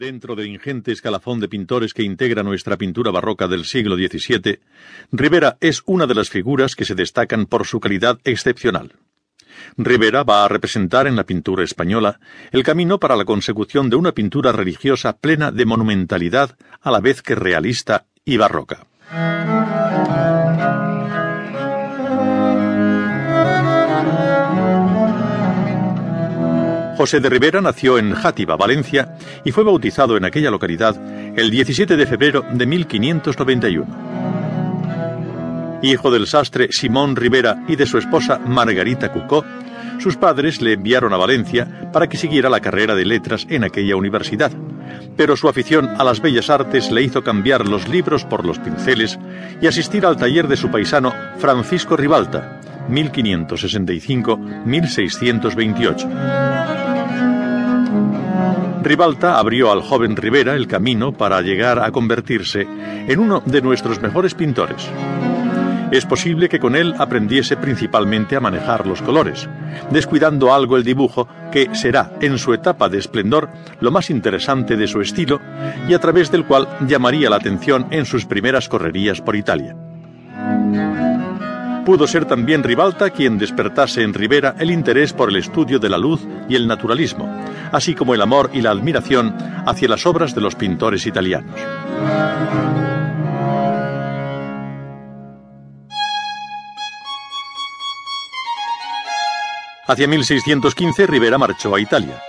Dentro del ingente escalafón de pintores que integra nuestra pintura barroca del siglo XVII, Rivera es una de las figuras que se destacan por su calidad excepcional. Rivera va a representar en la pintura española el camino para la consecución de una pintura religiosa plena de monumentalidad a la vez que realista y barroca. José de Rivera nació en Játiva, Valencia, y fue bautizado en aquella localidad el 17 de febrero de 1591. Hijo del sastre Simón Rivera y de su esposa Margarita Cucó, sus padres le enviaron a Valencia para que siguiera la carrera de letras en aquella universidad, pero su afición a las bellas artes le hizo cambiar los libros por los pinceles y asistir al taller de su paisano Francisco Ribalta, 1565-1628. Ribalta abrió al joven Rivera el camino para llegar a convertirse en uno de nuestros mejores pintores. Es posible que con él aprendiese principalmente a manejar los colores, descuidando algo el dibujo que será, en su etapa de esplendor, lo más interesante de su estilo y a través del cual llamaría la atención en sus primeras correrías por Italia. Pudo ser también Ribalta quien despertase en Rivera el interés por el estudio de la luz y el naturalismo, así como el amor y la admiración hacia las obras de los pintores italianos. Hacia 1615 Rivera marchó a Italia.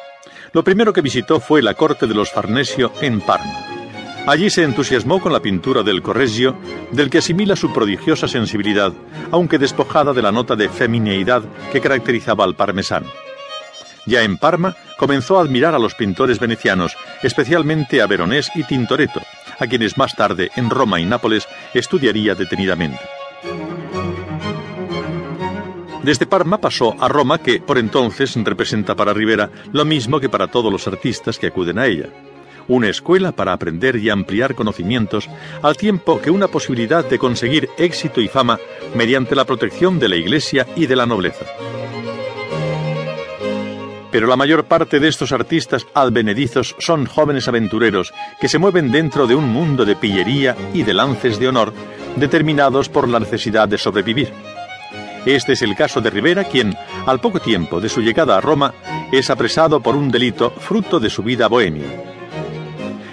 Lo primero que visitó fue la corte de los Farnesio en Parma. Allí se entusiasmó con la pintura del Correggio, del que asimila su prodigiosa sensibilidad, aunque despojada de la nota de femineidad que caracterizaba al parmesano. Ya en Parma comenzó a admirar a los pintores venecianos, especialmente a Veronés y Tintoretto, a quienes más tarde en Roma y Nápoles estudiaría detenidamente. Desde Parma pasó a Roma, que por entonces representa para Rivera lo mismo que para todos los artistas que acuden a ella una escuela para aprender y ampliar conocimientos, al tiempo que una posibilidad de conseguir éxito y fama mediante la protección de la Iglesia y de la nobleza. Pero la mayor parte de estos artistas advenedizos son jóvenes aventureros que se mueven dentro de un mundo de pillería y de lances de honor determinados por la necesidad de sobrevivir. Este es el caso de Rivera, quien, al poco tiempo de su llegada a Roma, es apresado por un delito fruto de su vida bohemia.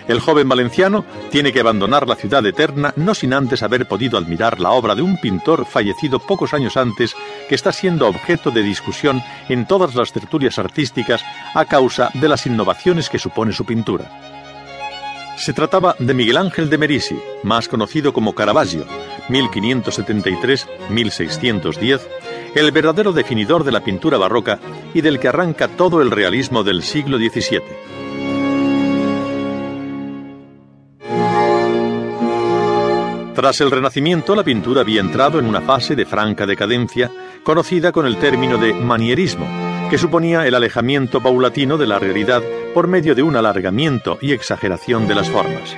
El joven valenciano tiene que abandonar la ciudad eterna no sin antes haber podido admirar la obra de un pintor fallecido pocos años antes que está siendo objeto de discusión en todas las tertulias artísticas a causa de las innovaciones que supone su pintura. Se trataba de Miguel Ángel de Merisi, más conocido como Caravaggio, 1573-1610, el verdadero definidor de la pintura barroca y del que arranca todo el realismo del siglo XVII. Tras el Renacimiento, la pintura había entrado en una fase de franca decadencia, conocida con el término de manierismo, que suponía el alejamiento paulatino de la realidad por medio de un alargamiento y exageración de las formas.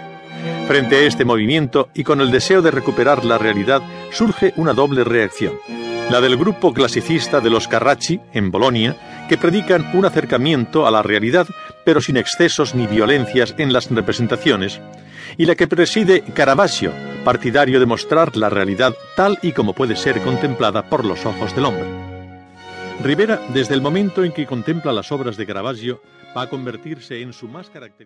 Frente a este movimiento y con el deseo de recuperar la realidad, surge una doble reacción. La del grupo clasicista de los Carracci, en Bolonia, que predican un acercamiento a la realidad, pero sin excesos ni violencias en las representaciones, y la que preside Caravaggio, partidario de mostrar la realidad tal y como puede ser contemplada por los ojos del hombre. Rivera, desde el momento en que contempla las obras de Caravaggio, va a convertirse en su más característica.